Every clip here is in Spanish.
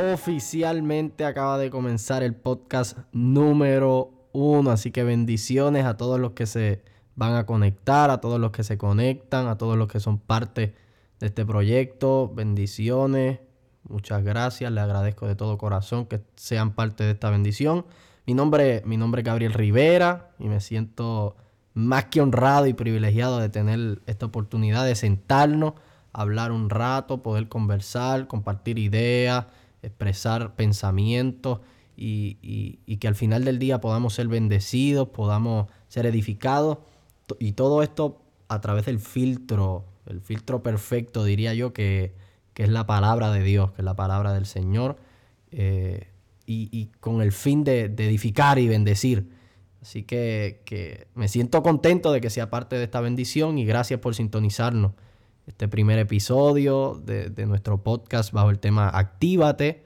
Oficialmente acaba de comenzar el podcast número uno, así que bendiciones a todos los que se van a conectar, a todos los que se conectan, a todos los que son parte de este proyecto. Bendiciones, muchas gracias, le agradezco de todo corazón que sean parte de esta bendición. Mi nombre, mi nombre es Gabriel Rivera y me siento más que honrado y privilegiado de tener esta oportunidad de sentarnos, hablar un rato, poder conversar, compartir ideas, expresar pensamientos y, que al final del día podamos ser bendecidos, podamos ser edificados y todo esto a través del filtro, el filtro perfecto diría yo que, es la palabra de Dios, que es la palabra del Señor eh, y, con el fin de edificar y bendecir. Así que, me siento contento de que sea parte de esta bendición y gracias por sintonizarnos. Este primer episodio de, nuestro podcast bajo el tema Actívate.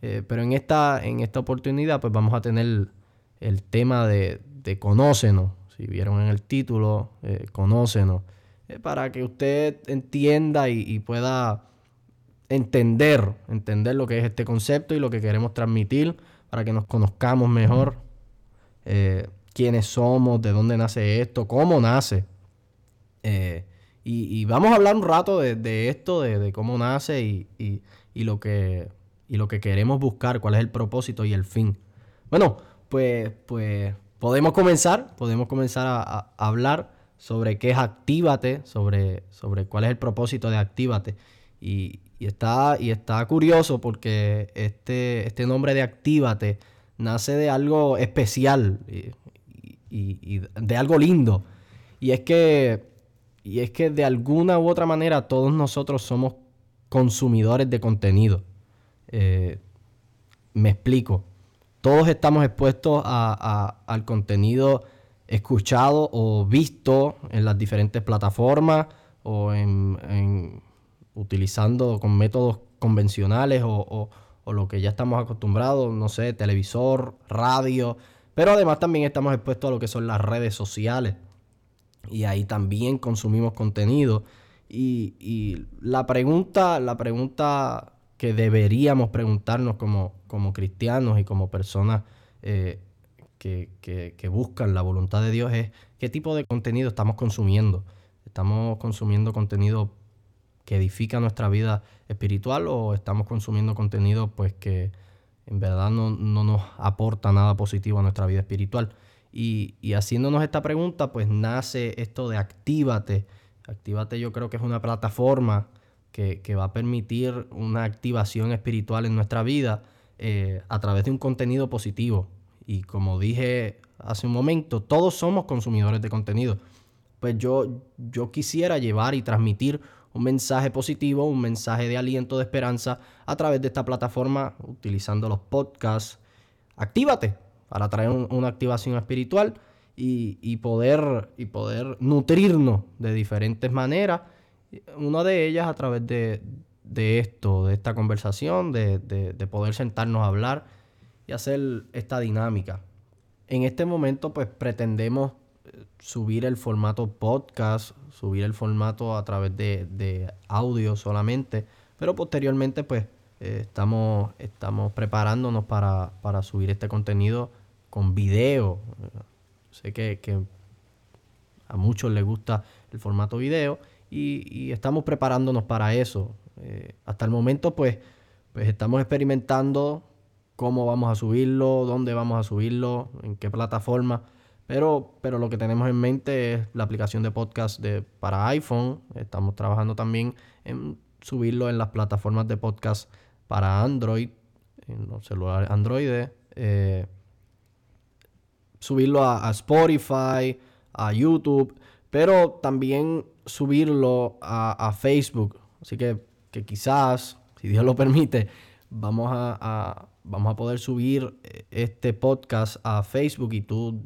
Eh, pero en esta, en esta oportunidad pues vamos a tener el tema de, de Conócenos. Si vieron en el título, eh, Conócenos. Eh, para que usted entienda y, pueda entender, entender lo que es este concepto y lo que queremos transmitir para que nos conozcamos mejor. Quiénes somos, de dónde nace esto, cómo nace. Eh, y, vamos a hablar un rato de, esto, de, cómo nace y, lo que, lo que queremos buscar, cuál es el propósito y el fin. Bueno, pues, pues podemos comenzar, podemos comenzar a, hablar sobre qué es Actívate, sobre, sobre cuál es el propósito de Actívate. Y, está, y está curioso porque este, este nombre de Actívate nace de algo especial y, de algo lindo. Y es que, y es que de alguna u otra manera todos nosotros somos consumidores de contenido. Eh, me explico. Todos estamos expuestos al contenido escuchado o visto en las diferentes plataformas o en, utilizando con métodos convencionales o, o, lo que ya estamos acostumbrados, no sé, televisor, radio, pero además también estamos expuestos a lo que son las redes sociales. Y ahí también consumimos contenido. Y, la pregunta, la pregunta que deberíamos preguntarnos como, como cristianos y como personas eh, que, que, buscan la voluntad de Dios es qué tipo de contenido estamos consumiendo. ¿Estamos consumiendo contenido que edifica nuestra vida espiritual o estamos consumiendo contenido pues que, en verdad no, nos aporta nada positivo a nuestra vida espiritual. Y, haciéndonos esta pregunta, pues nace esto de Actívate. Actívate yo creo que es una plataforma que, va a permitir una activación espiritual en nuestra vida eh, a través de un contenido positivo. Y como dije hace un momento, todos somos consumidores de contenido. Pues yo, yo quisiera llevar y transmitir un mensaje positivo, un mensaje de aliento, de esperanza a través de esta plataforma utilizando los podcasts. Actívate para traer una activación espiritual y, poder, y poder nutrirnos de diferentes maneras. Una de ellas a través de, esto, de esta conversación, de, de, poder sentarnos a hablar y hacer esta dinámica. En este momento pues pretendemos subir el formato podcast, subir el formato a través de, audio solamente, pero posteriormente pues eh, estamos, estamos preparándonos para, subir este contenido con video. Sé que, a muchos les gusta el formato video y, estamos preparándonos para eso. Eh, hasta el momento pues, pues estamos experimentando cómo vamos a subirlo, dónde vamos a subirlo, en qué plataforma. Pero, lo que tenemos en mente es la aplicación de podcast para iPhone. Estamos trabajando también en subirlo en las plataformas de podcast para Android, en los celulares Android. Eh, subirlo a, Spotify, a YouTube, pero también subirlo a, Facebook. Así que, que, quizás, si Dios lo permite, vamos a, vamos a poder subir eh, este podcast a Facebook y tú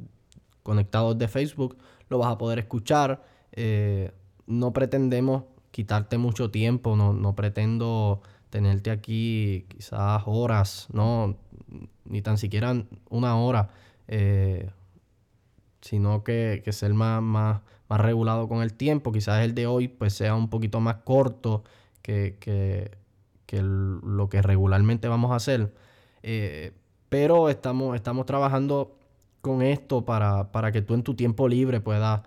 conectados de Facebook, lo vas a poder escuchar. Eh, no pretendemos quitarte mucho tiempo, no, pretendo tenerte aquí quizás horas, no, ni tan siquiera una hora, eh, sino que, ser más, más, más, regulado con el tiempo. Quizás el de hoy pues sea un poquito más corto que, lo que regularmente vamos a hacer. Eh, pero estamos, estamos trabajando con esto para, para, que tú en tu tiempo libre puedas,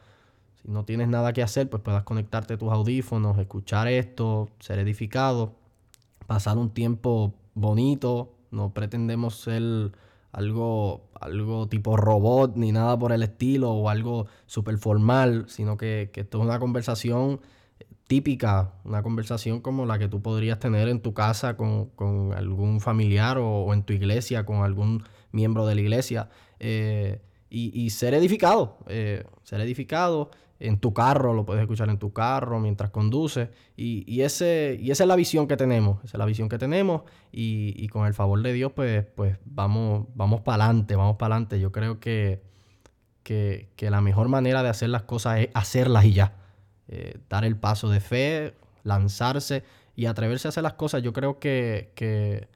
si no tienes nada que hacer, pues puedas conectarte tus audífonos, escuchar esto, ser edificado, pasar un tiempo bonito. No pretendemos ser algo, algo tipo robot ni nada por el estilo o algo súper formal, sino que, que esto es una conversación típica, una conversación como la que tú podrías tener en tu casa con, algún familiar o, en tu iglesia con algún miembro de la iglesia. Eh, y, ser edificado, eh, ser edificado en tu carro, lo puedes escuchar en tu carro mientras conduces y, ese, y esa es la visión que tenemos, esa es la visión que tenemos y, con el favor de Dios pues, pues vamos, vamos para adelante, vamos para adelante. Yo creo que, que, que la mejor manera de hacer las cosas es hacerlas y ya eh, dar el paso de fe, lanzarse y atreverse a hacer las cosas. Yo creo que, que,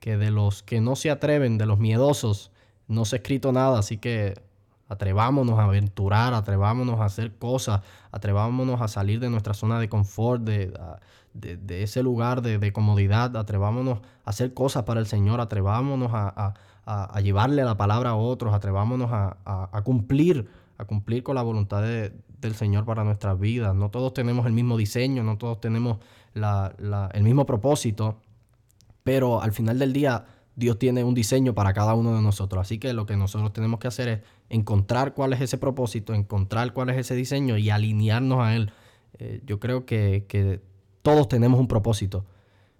de los que no se atreven, de los miedosos, no se ha escrito nada, así que atrevámonos a aventurar, atrevámonos a hacer cosas, atrevámonos a salir de nuestra zona de confort, de, de, ese lugar de, comodidad, atrevámonos a hacer cosas para el Señor, atrevámonos a, a, a llevarle la palabra a otros, atrevámonos a, cumplir, a cumplir con la voluntad de, del Señor para nuestras vidas. No todos tenemos el mismo diseño, no todos tenemos el mismo propósito, pero al final del día Dios tiene un diseño para cada uno de nosotros. Así que lo que nosotros tenemos que hacer es encontrar cuál es ese propósito, encontrar cuál es ese diseño y alinearnos a él. Eh, yo creo que, todos tenemos un propósito.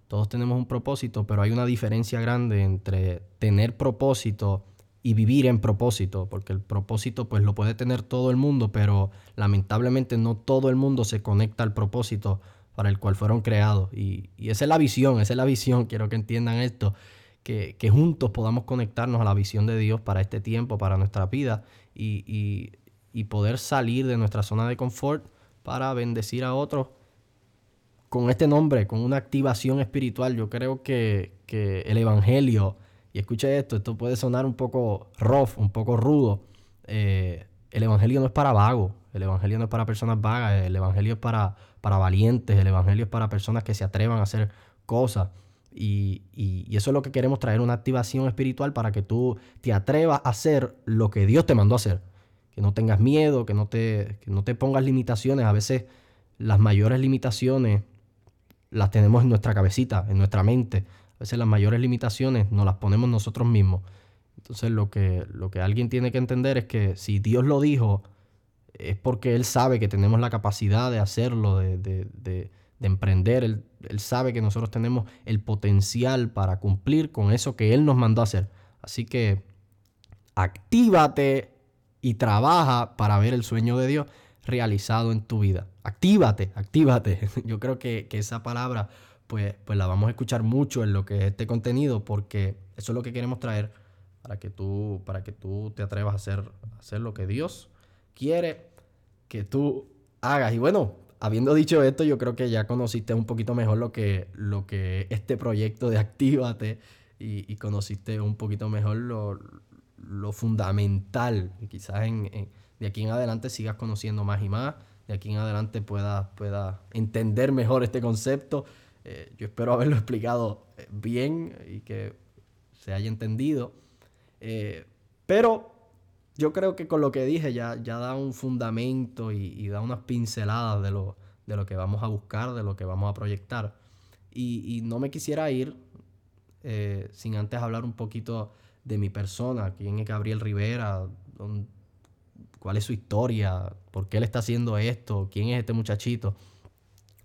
Todos tenemos un propósito, pero hay una diferencia grande entre tener propósito y vivir en propósito, porque el propósito pues lo puede tener todo el mundo, pero lamentablemente no todo el mundo se conecta al propósito para el cual fueron creados. Y, esa es la visión, esa es la visión, quiero que entiendan esto, que, juntos podamos conectarnos a la visión de Dios para este tiempo, para nuestra vida y, poder salir de nuestra zona de confort para bendecir a otros con este nombre, con una activación espiritual. Yo creo que, que el Evangelio y escuche esto, esto puede sonar un poco rough, un poco rudo. Eh, el Evangelio no es para vagos, el Evangelio no es para personas vagas, el Evangelio es para, para valientes, el Evangelio es para personas que se atrevan a hacer cosas. Y, eso es lo que queremos traer, una activación espiritual para que tú te atrevas a hacer lo que Dios te mandó hacer. Que no tengas miedo, que no te, que no te pongas limitaciones. A veces las mayores limitaciones las tenemos en nuestra cabecita, en nuestra mente. A veces las mayores limitaciones nos las ponemos nosotros mismos. Entonces lo que, lo que alguien tiene que entender es que si Dios lo dijo, es porque Él sabe que tenemos la capacidad de hacerlo, de, emprender. Él, él, sabe que nosotros tenemos el potencial para cumplir con eso que Él nos mandó a hacer. Así que actívate y trabaja para ver el sueño de Dios realizado en tu vida. Actívate, actívate. Yo creo que, que esa palabra pues, pues la vamos a escuchar mucho en lo que es este contenido porque eso es lo que queremos traer para que tú, para que tú te atrevas a hacer, hacer lo que Dios quiere que tú hagas. Y bueno, habiendo dicho esto, yo creo que ya conociste un poquito mejor lo que, lo que este proyecto de Actívate y, conociste un poquito mejor lo, lo fundamental. Y quizás en, de aquí en adelante sigas conociendo más y más. De aquí en adelante puedas pueda entender mejor este concepto eh, yo espero haberlo explicado eh, bien y que se haya entendido. Eh, pero yo creo que con lo que dije ya, ya da un fundamento y, da unas pinceladas de lo, de lo que vamos a buscar, de lo que vamos a proyectar. Y, no me quisiera ir sin antes hablar un poquito de mi persona, quién es Gabriel Rivera, cuál es su historia, por qué él está haciendo esto, quién es este muchachito.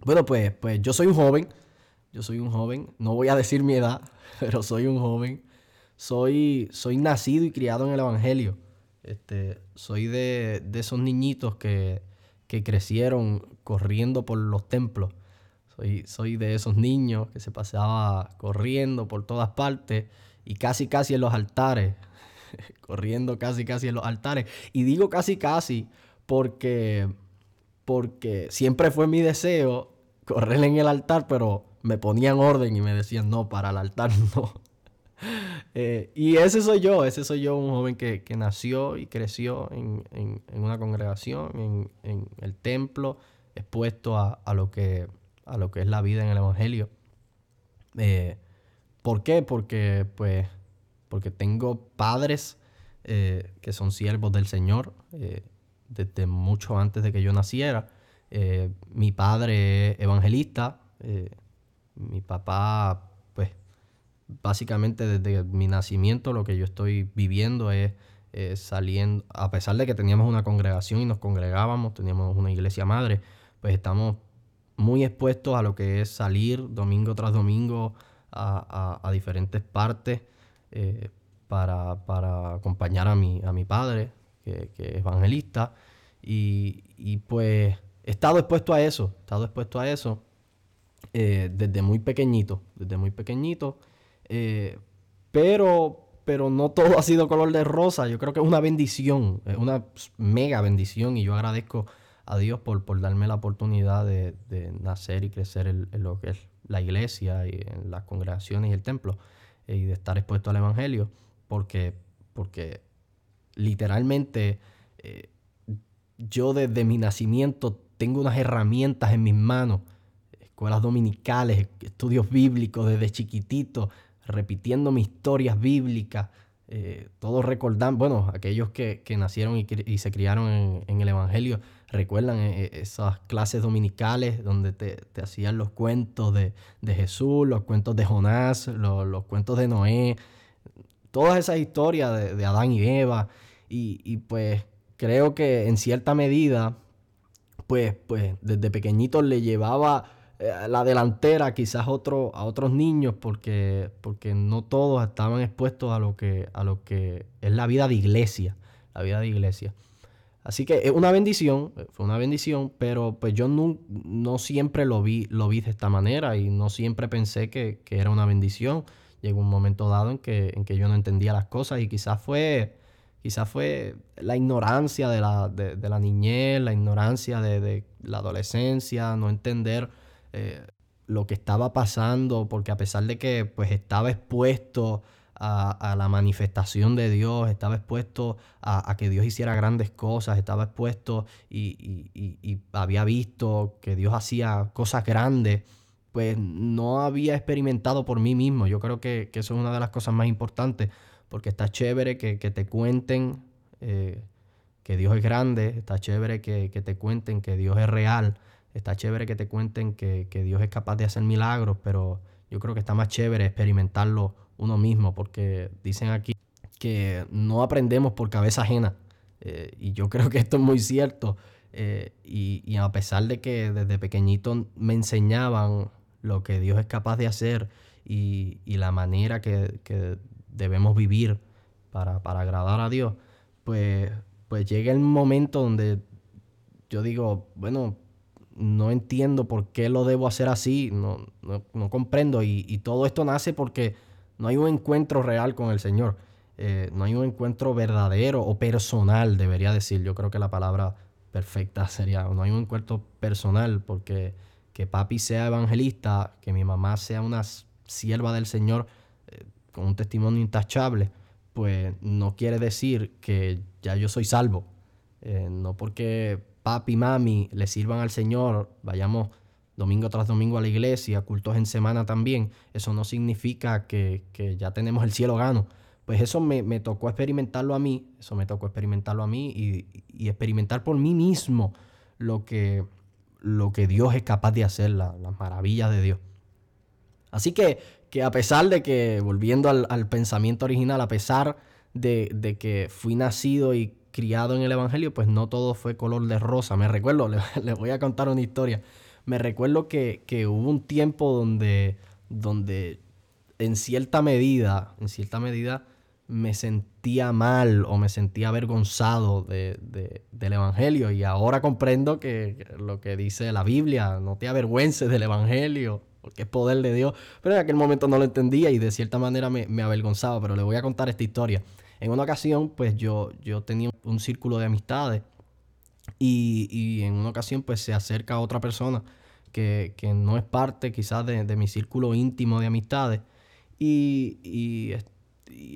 Bueno, pues, pues yo soy un joven yo soy un joven, no voy a decir mi edad, pero soy un joven. Soy, soy nacido y criado en el Evangelio. Este, soy de, esos niñitos que, crecieron corriendo por los templos. Soy, soy de esos niños que se pasaba corriendo por todas partes y casi casi en los altares. corriendo casi casi en los altares. Y digo casi casi porque, porque siempre fue mi deseo correr en el altar, pero me ponían orden y me decían, no, para el altar no. Eh, y ese soy yo, ese soy yo, un joven que, nació y creció en, una congregación, en, el templo, expuesto a, lo que, a lo que es la vida en el Evangelio. Eh, ¿Por qué? Porque, pues, porque tengo padres eh, que son siervos del Señor desde mucho antes de que yo naciera. mi padre es evangelista, mi papá, básicamente desde mi nacimiento lo que yo estoy viviendo es saliendo, a pesar de que teníamos una congregación y nos congregábamos, teníamos una iglesia madre, pues estamos muy expuestos a lo que es salir domingo tras domingo a, diferentes partes eh, para, acompañar a mi, a mi padre, que, es evangelista. Y, pues he estado expuesto a eso, he estado expuesto a eso eh, desde muy pequeñito, desde muy pequeñito. Eh, pero, pero no todo ha sido color de rosa. Yo creo que es una bendición, una mega bendición y yo agradezco a Dios por, por darme la oportunidad de, nacer y crecer en, lo que es la iglesia y en las congregaciones y el templo eh, y de estar expuesto al Evangelio, porque, porque literalmente eh, yo desde mi nacimiento tengo unas herramientas en mis manos, escuelas dominicales, estudios bíblicos desde chiquitito, repitiendo mis historias bíblicas, eh, todos recordan, bueno, aquellos que, nacieron y, se criaron en, el Evangelio, recuerdan eh, eh, esas clases dominicales donde te, hacían los cuentos de, Jesús, los cuentos de Jonás, los, cuentos de Noé, todas esas historias de, Adán y Eva. Y, pues creo que en cierta medida, pues, pues desde pequeñitos le llevaba la delantera quizás otro, a otros niños porque, porque no todos estaban expuestos a lo, que, a lo que es la vida de iglesia, la vida de iglesia. Así que es una bendición, eh, fue una bendición, pero pues yo no, no siempre lo vi, lo vi de esta manera y no siempre pensé que, era una bendición. Llegó un momento dado en que, en que yo no entendía las cosas y quizás fue, quizás fue la ignorancia de la, de, la niñez, la ignorancia de, de, la adolescencia, no entender eh, lo que estaba pasando, porque a pesar de que pues estaba expuesto a, la manifestación de Dios, estaba expuesto a, que Dios hiciera grandes cosas, estaba expuesto y, había visto que Dios hacía cosas grandes, pues no había experimentado por mí mismo. Yo creo que, eso es una de las cosas más importantes, porque está chévere que, te cuenten eh, que Dios es grande, está chévere que, que te cuenten que Dios es real, Está chévere que te cuenten que, Dios es capaz de hacer milagros, pero yo creo que está más chévere experimentarlo uno mismo, porque dicen aquí que no aprendemos por cabeza ajena. Eh, y yo creo que esto es muy cierto. Eh, y, a pesar de que desde pequeñito me enseñaban lo que Dios es capaz de hacer y, la manera que, debemos vivir para, agradar a Dios, pues, pues llega el momento donde yo digo, bueno, no entiendo por qué lo debo hacer así, no, no, comprendo. Y, todo esto nace porque no hay un encuentro real con el Señor. Eh, no hay un encuentro verdadero o personal, debería decir. Yo creo que la palabra perfecta sería, no hay un encuentro personal porque que papi sea evangelista, que mi mamá sea una sierva del Señor eh, con un testimonio intachable, pues no quiere decir que ya yo soy salvo. Eh, no porque papi, mami le sirvan al Señor, vayamos domingo tras domingo a la iglesia, cultos en semana también, eso no significa que, ya tenemos el cielo gano. Pues eso me, tocó experimentarlo a mí, eso me tocó experimentarlo a mí y, experimentar por mí mismo lo que, lo que Dios es capaz de hacer, las maravillas de Dios. Así que, que, a pesar de que, volviendo al, pensamiento original, a pesar de, de que fui nacido y criado en el Evangelio, pues no todo fue color de rosa. Me recuerdo, les voy a contar una historia. Me recuerdo que, hubo un tiempo donde, donde en cierta medida, en cierta medida, me sentía mal o me sentía avergonzado de, del Evangelio. Y ahora comprendo que lo que dice la Biblia, no te avergüences del Evangelio, porque es poder de Dios. Pero en aquel momento no lo entendía y de cierta manera me, me avergonzaba. Pero le voy a contar esta historia. En una ocasión, pues yo, yo tenía un círculo de amistades y, en una ocasión, pues se acerca otra persona que, no es parte quizás de, mi círculo íntimo de amistades y,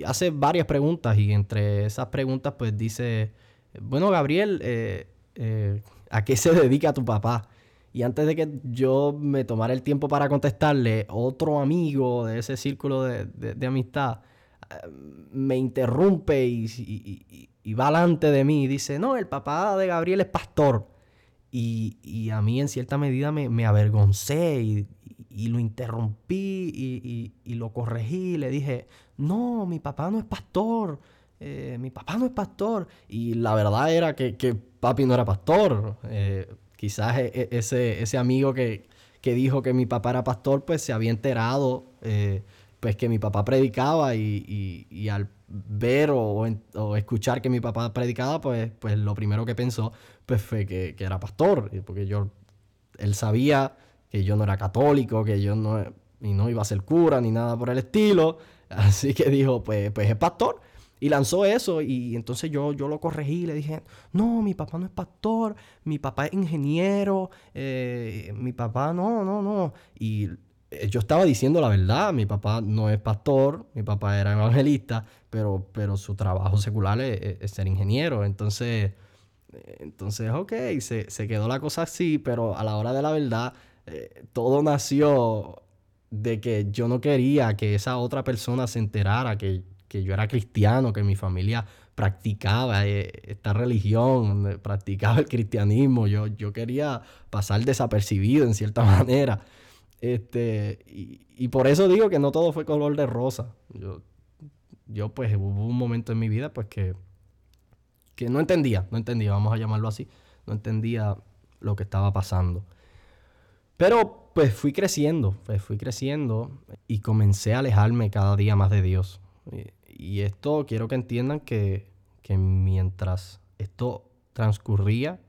hace varias preguntas y entre esas preguntas, pues dice, bueno, Gabriel, eh, eh, ¿a qué se dedica tu papá? Y antes de que yo me tomara el tiempo para contestarle, otro amigo de ese círculo de, amistad eh, me interrumpe y, va delante de mí y dice, no, el papá de Gabriel es pastor. Y, a mí en cierta medida me, avergoncé y, lo interrumpí y, lo corregí. Le dije, no, mi papá no es pastor. Eh, mi papá no es pastor. Y la verdad era que, papi no era pastor. Eh, quizás e, e, ese, ese amigo que, dijo que mi papá era pastor, pues se había enterado, eh, pues que mi papá predicaba y, al ver o, escuchar que mi papá predicaba, pues, pues lo primero que pensó, pues fue que, era pastor, porque yo, él sabía que yo no era católico, que yo no, y no iba a ser cura ni nada por el estilo, así que dijo, pues, pues es pastor. Y lanzó eso y entonces yo, yo lo corregí y le dije, no, mi papá no es pastor, mi papá es ingeniero, eh, mi papá no, no, no. Y yo estaba diciendo la verdad, mi papá no es pastor, mi papá era evangelista, pero, pero su trabajo secular es, ser ingeniero. Entonces, entonces ok, se, se, quedó la cosa así, pero a la hora de la verdad, eh, todo nació de que yo no quería que esa otra persona se enterara que que yo era cristiano, que mi familia practicaba eh, esta religión, practicaba el cristianismo. Yo, yo quería pasar desapercibido en cierta manera. Este, y, por eso digo que no todo fue color de rosa. Yo, yo pues hubo un momento en mi vida pues que, que no entendía, no entendía, vamos a llamarlo así, no entendía lo que estaba pasando. Pero pues fui creciendo, pues fui creciendo y comencé a alejarme cada día más de Dios. Y esto quiero que entiendan que, mientras esto transcurría,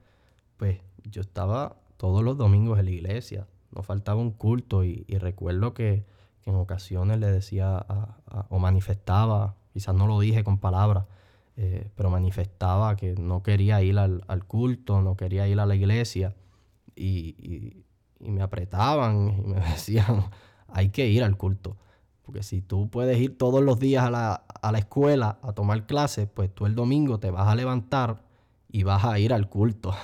pues yo estaba todos los domingos en la iglesia. No faltaba un culto y, recuerdo que, en ocasiones le decía o manifestaba, quizás no lo dije con palabras, eh, pero manifestaba que no quería ir al, culto, no quería ir a la iglesia. y, me apretaban y me decían, hay que ir al culto. Porque si tú puedes ir todos los días a la, escuela a tomar clases, pues tú el domingo te vas a levantar y vas a ir al culto.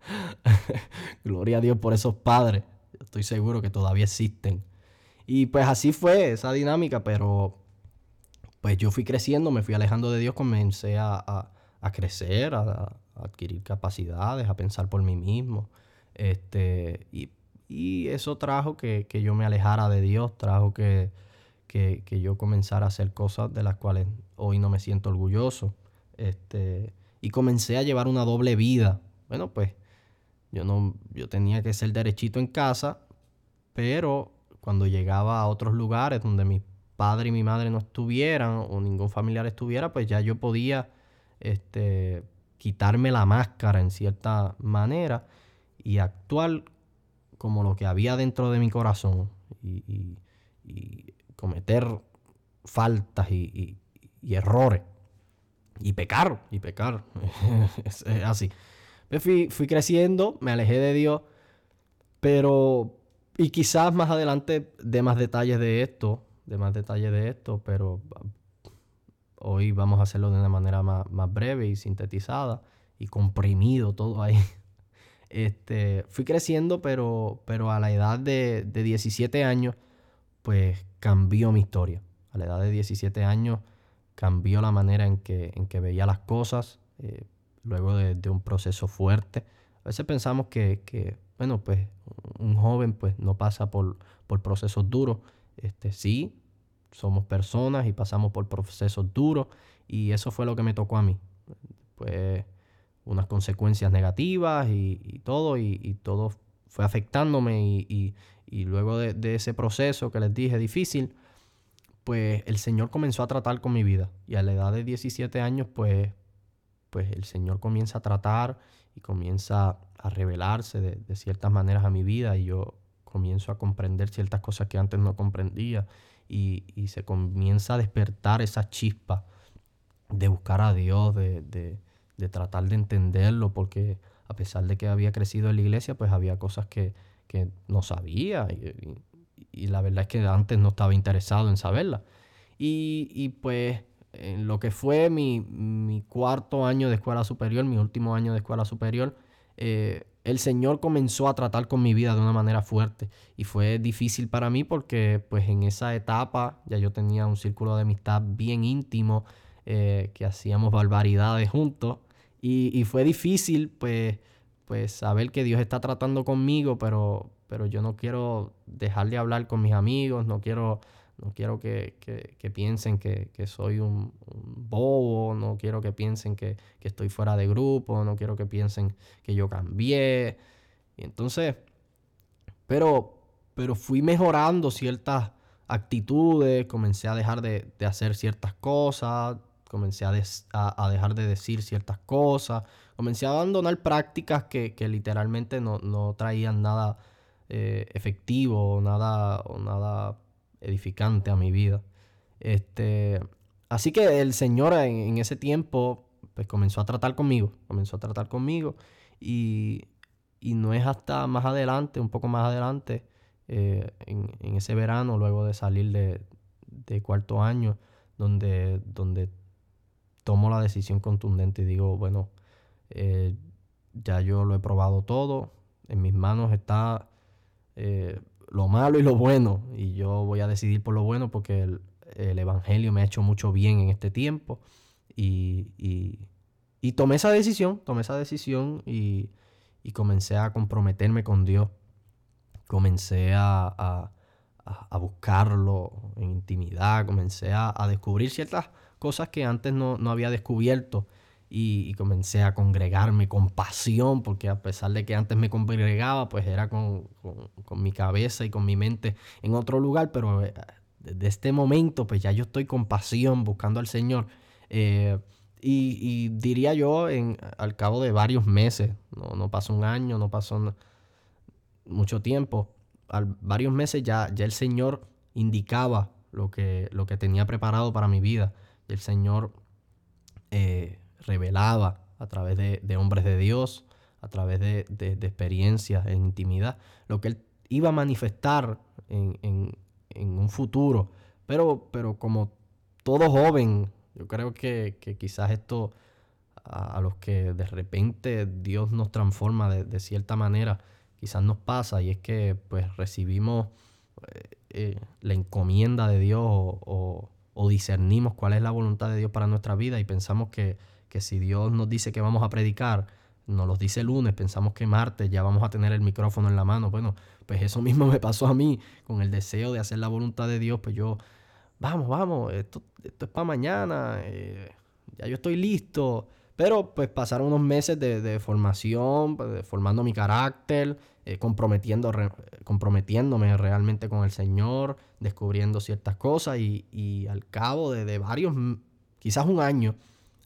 Gloria a Dios por esos padres. Estoy seguro que todavía existen. Y pues así fue esa dinámica, pero pues yo fui creciendo, me fui alejando de Dios, comencé a, crecer, a, adquirir capacidades, a pensar por mí mismo. Este, y y eso trajo que, yo me alejara de Dios, trajo que, que, yo comenzara a hacer cosas de las cuales hoy no me siento orgulloso. Este, y comencé a llevar una doble vida. Bueno, pues yo, no, yo tenía que ser derechito en casa, pero cuando llegaba a otros lugares donde mi padre y mi madre no estuvieran o ningún familiar estuviera, pues ya yo podía este, quitarme la máscara en cierta manera y actuar como lo que había dentro de mi corazón y, cometer faltas y, errores y pecar, y pecar. es, así. Fui, fui creciendo, me alejé de Dios, pero, y quizás más adelante de más detalles de esto, de más detalles de esto, pero hoy vamos a hacerlo de una manera más, más breve y sintetizada y comprimido todo ahí. Este, fui creciendo, pero, pero a la edad de, 17 años, pues cambió mi historia. A la edad de 17 años cambió la manera en que, en que veía las cosas, eh, luego de, un proceso fuerte. A veces pensamos que, bueno, pues un joven pues no pasa por, por procesos duros. Este, sí, somos personas y pasamos por procesos duros y eso fue lo que me tocó a mí. Pues unas consecuencias negativas y, todo, y, todo fue afectándome y, luego de, ese proceso que les dije difícil, pues el Señor comenzó a tratar con mi vida. Y a la edad de 17 años, pues, pues el Señor comienza a tratar y comienza a revelarse de, ciertas maneras a mi vida y yo comienzo a comprender ciertas cosas que antes no comprendía y, se comienza a despertar esa chispa de buscar a Dios, de, de tratar de entenderlo, porque a pesar de que había crecido en la iglesia, pues había cosas que, no sabía y, la verdad es que antes no estaba interesado en saberla. Y, pues en lo que fue mi, cuarto año de escuela superior, mi último año de escuela superior, eh, el Señor comenzó a tratar con mi vida de una manera fuerte. Y fue difícil para mí porque pues en esa etapa ya yo tenía un círculo de amistad bien íntimo eh, que hacíamos barbaridades juntos. Y, fue difícil pues, pues saber que Dios está tratando conmigo pero, pero yo no quiero dejar de hablar con mis amigos, no quiero no quiero que, piensen que, soy un, bobo, no quiero que piensen que, estoy fuera de grupo, no quiero que piensen que yo cambié. Y entonces, pero, pero fui mejorando ciertas actitudes, comencé a dejar de, hacer ciertas cosas, comencé a, dejar de decir ciertas cosas, comencé a abandonar prácticas que, literalmente no, traían nada eh, efectivo, nada, o nada edificante a mi vida. Este, así que el Señor en, ese tiempo pues comenzó a tratar conmigo, comenzó a tratar conmigo y, no es hasta más adelante, un poco más adelante, eh, en, ese verano, luego de salir de, cuarto año, donde, donde tomo la decisión contundente y digo, bueno, eh, ya yo lo he probado todo, en mis manos está eh, lo malo y lo bueno. Y yo voy a decidir por lo bueno porque el, Evangelio me ha hecho mucho bien en este tiempo. Y, y, tomé esa decisión, tomé esa decisión y, comencé a comprometerme con Dios. Comencé a, buscarlo en intimidad, comencé a, descubrir ciertas cosas que antes no, no había descubierto y, comencé a congregarme con pasión, porque a pesar de que antes me congregaba, pues era con, mi cabeza y con mi mente en otro lugar, pero eh, desde este momento, pues ya yo estoy con pasión buscando al Señor. Eh, y, diría yo, en, al cabo de varios meses, no, no pasó un año, no pasó mucho tiempo, al varios meses ya, ya el Señor indicaba lo que, lo que tenía preparado para mi vida. Y el Señor eh, revelaba a través de, hombres de Dios, a través de, experiencias en intimidad, lo que él iba a manifestar en, un futuro. Pero, pero como todo joven, yo creo que, quizás esto a, los que de repente Dios nos transforma de, cierta manera, quizás nos pasa y es que pues recibimos eh, eh, la encomienda de Dios o discernimos cuál es la voluntad de Dios para nuestra vida y pensamos que que si Dios nos dice que vamos a predicar, nos lo dice lunes, pensamos que martes ya vamos a tener el micrófono en la mano. Bueno, pues eso mismo me pasó a mí, con el deseo de hacer la voluntad de Dios, pues yo, vamos, vamos, esto, esto es para mañana, eh, ya yo estoy listo. Pero pues pasaron unos meses de, formación, pues, formando mi carácter, eh, comprometiendo, comprometiéndome realmente con el Señor, descubriendo ciertas cosas y, al cabo de varios, quizás un año,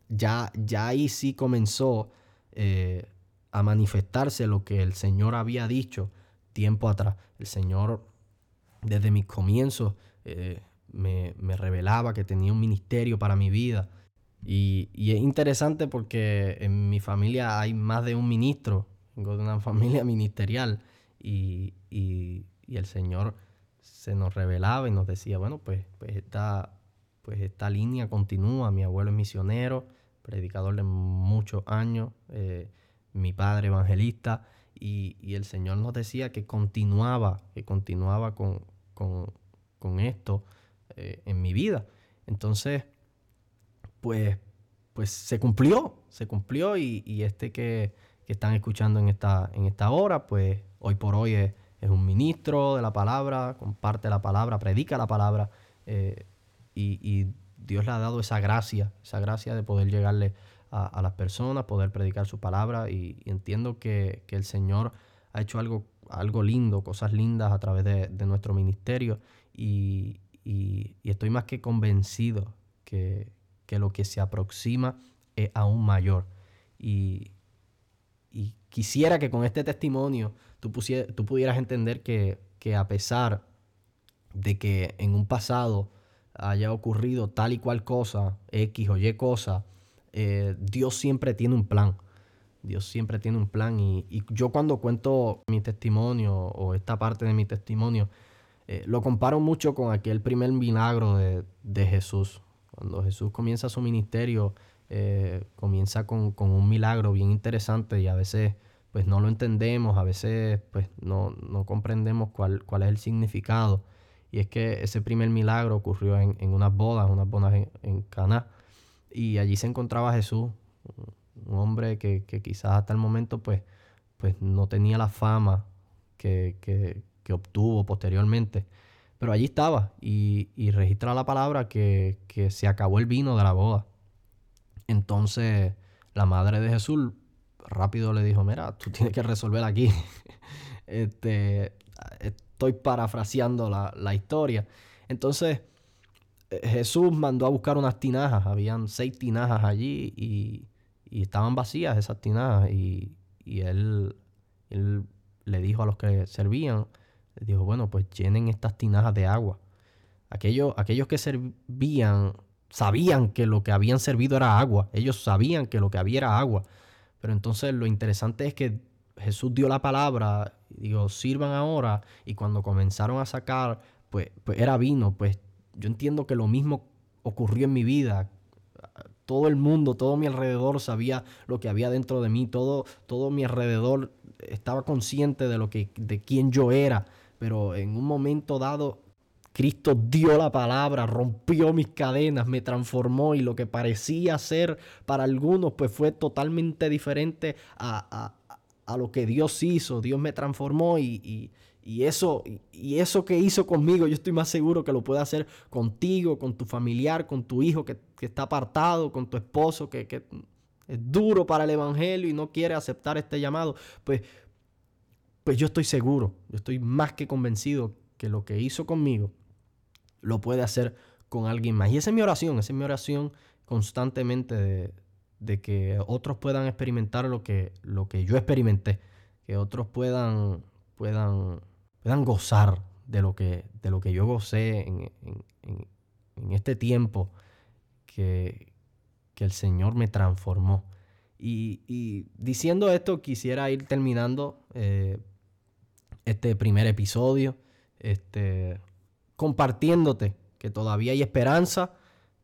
ya, ya ahí sí comenzó eh, a manifestarse lo que el Señor había dicho tiempo atrás. El Señor desde mis comienzos eh, me, revelaba que tenía un ministerio para mi vida. Y, es interesante porque en mi familia hay más de un ministro, vengo de una familia ministerial y, el Señor se nos revelaba y nos decía, bueno, pues, pues esta, pues esta línea continúa, mi abuelo es misionero, predicador de muchos años, eh, mi padre evangelista, y, el Señor nos decía que continuaba, que continuaba con, esto eh, en mi vida. Entonces, pues, pues se cumplió, se cumplió, y, este que, están escuchando en esta, en esta hora, pues hoy por hoy es, un ministro de la palabra, comparte la palabra, predica la palabra, eh, y, y Dios le ha dado esa gracia, esa gracia de poder llegarle a, las personas, poder predicar su palabra y, entiendo que, el Señor ha hecho algo, algo lindo, cosas lindas a través de, nuestro ministerio y, estoy más que convencido que, lo que se aproxima es aún mayor. Y, quisiera que con este testimonio tú, tú pudieras entender que, que a pesar de que en un pasado haya ocurrido tal y cual cosa, X o Y cosa, eh, Dios siempre tiene un plan. Dios siempre tiene un plan. Y, yo cuando cuento mi testimonio o esta parte de mi testimonio, eh, lo comparo mucho con aquel primer milagro de, Jesús. Cuando Jesús comienza su ministerio, eh, comienza con, un milagro bien interesante y a veces pues no lo entendemos, a veces pues no, no comprendemos cuál, cuál es el significado. Y es que ese primer milagro ocurrió en, en unas bodas, unas bodas en, en Caná. Y allí se encontraba Jesús, un hombre que, que, quizás hasta el momento pues, pues no tenía la fama que, que, que obtuvo posteriormente. Pero allí estaba y, y registra la palabra que, que, se acabó el vino de la boda. Entonces la madre de Jesús rápido le dijo, mira, tú tienes que resolver aquí. este, estoy parafraseando la, la historia. Entonces eh, Jesús mandó a buscar unas tinajas. Habían seis tinajas allí y, y estaban vacías esas tinajas. Y, y él, él, le dijo a los que servían, dijo, bueno, pues llenen estas tinajas de agua. Aquellos, aquellos que servían sabían que lo que habían servido era agua. Ellos sabían que lo que había era agua. Pero entonces lo interesante es que Jesús dio la palabra, digo, sirvan ahora. Y cuando comenzaron a sacar, pues, pues era vino. Pues yo entiendo que lo mismo ocurrió en mi vida. Todo el mundo, todo mi alrededor sabía lo que había dentro de mí. Todo, todo mi alrededor estaba consciente de lo que, de quién yo era. Pero en un momento dado, Cristo dio la palabra, rompió mis cadenas, me transformó y lo que parecía ser para algunos, pues fue totalmente diferente a, a, a lo que Dios hizo. Dios me transformó y, y, y eso, y eso que hizo conmigo, yo estoy más seguro que lo puede hacer contigo, con tu familiar, con tu hijo que, que está apartado, con tu esposo que, que, es duro para el Evangelio y no quiere aceptar este llamado. Pues, pues yo estoy seguro, yo estoy más que convencido que lo que hizo conmigo lo puede hacer con alguien más. Y esa es mi oración, esa es mi oración constantemente de, de que otros puedan experimentar lo que, lo que yo experimenté, que otros puedan, puedan puedan gozar de lo que, de lo que yo gocé en, en, este tiempo que, que, el Señor me transformó. Y, y, diciendo esto, quisiera ir terminando eh, este primer episodio, este, compartiéndote que todavía hay esperanza,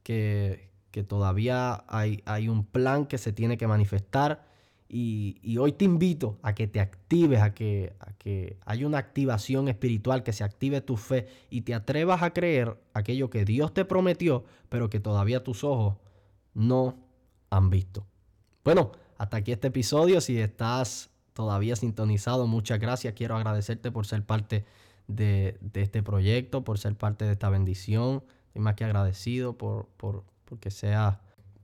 que, que todavía hay, hay un plan que se tiene que manifestar y, hoy te invito a que te actives, a que, a que haya una activación espiritual, que se active tu fe y te atrevas a creer aquello que Dios te prometió, pero que todavía tus ojos no han visto. Bueno, hasta aquí este episodio. Si estás todavía sintonizado, muchas gracias. Quiero agradecerte por ser parte de, este proyecto, por ser parte de esta bendición. Estoy más que agradecido por, por, porque seas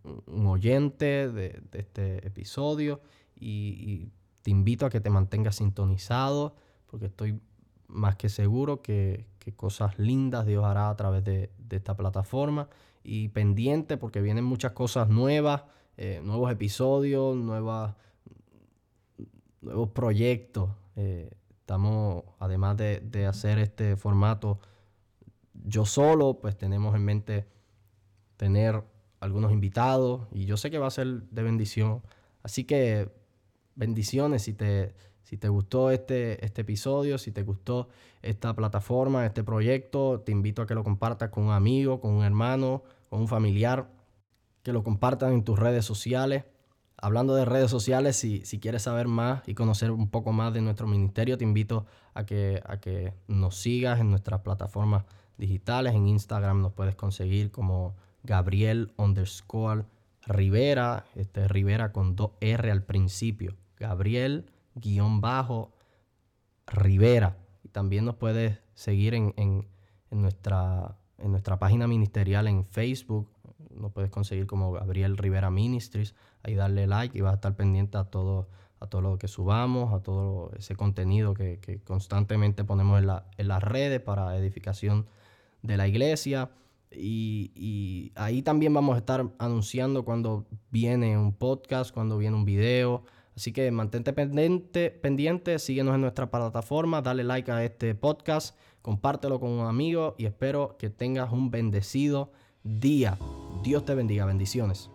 un oyente de, este episodio y, te invito a que te mantengas sintonizado porque estoy más que seguro que, que cosas lindas Dios hará a través de, esta plataforma y pendiente porque vienen muchas cosas nuevas, eh, nuevos episodios, nuevas, nuevos proyectos. Eh, estamos, además de, de hacer este formato yo solo, pues tenemos en mente tener algunos invitados y yo sé que va a ser de bendición. Así que bendiciones si te, si te gustó este, este episodio, si te gustó esta plataforma, este proyecto, te invito a que lo compartas con un amigo, con un hermano, con un familiar, que lo compartan en tus redes sociales. Hablando de redes sociales, si, si quieres saber más y conocer un poco más de nuestro ministerio, te invito a que, a que nos sigas en nuestras plataformas digitales. En Instagram nos puedes conseguir como Gabriel underscore Rivera, este Rivera con dos R al principio. Gabriel guion bajo Rivera. Y también nos puedes seguir en, en, en, nuestra, en nuestra página ministerial en Facebook. Nos puedes conseguir como Gabriel Rivera Ministries. Ahí darle like y vas a estar pendiente a todo, a todo lo que subamos, a todo ese contenido que, que constantemente ponemos en, la, en las redes para edificación de la iglesia. Y, ahí también vamos a estar anunciando cuando viene un podcast, cuando viene un video. Así que mantente pendiente, pendiente, síguenos en nuestra plataforma, dale like a este podcast, compártelo con un amigo y espero que tengas un bendecido día. Dios te bendiga, bendiciones.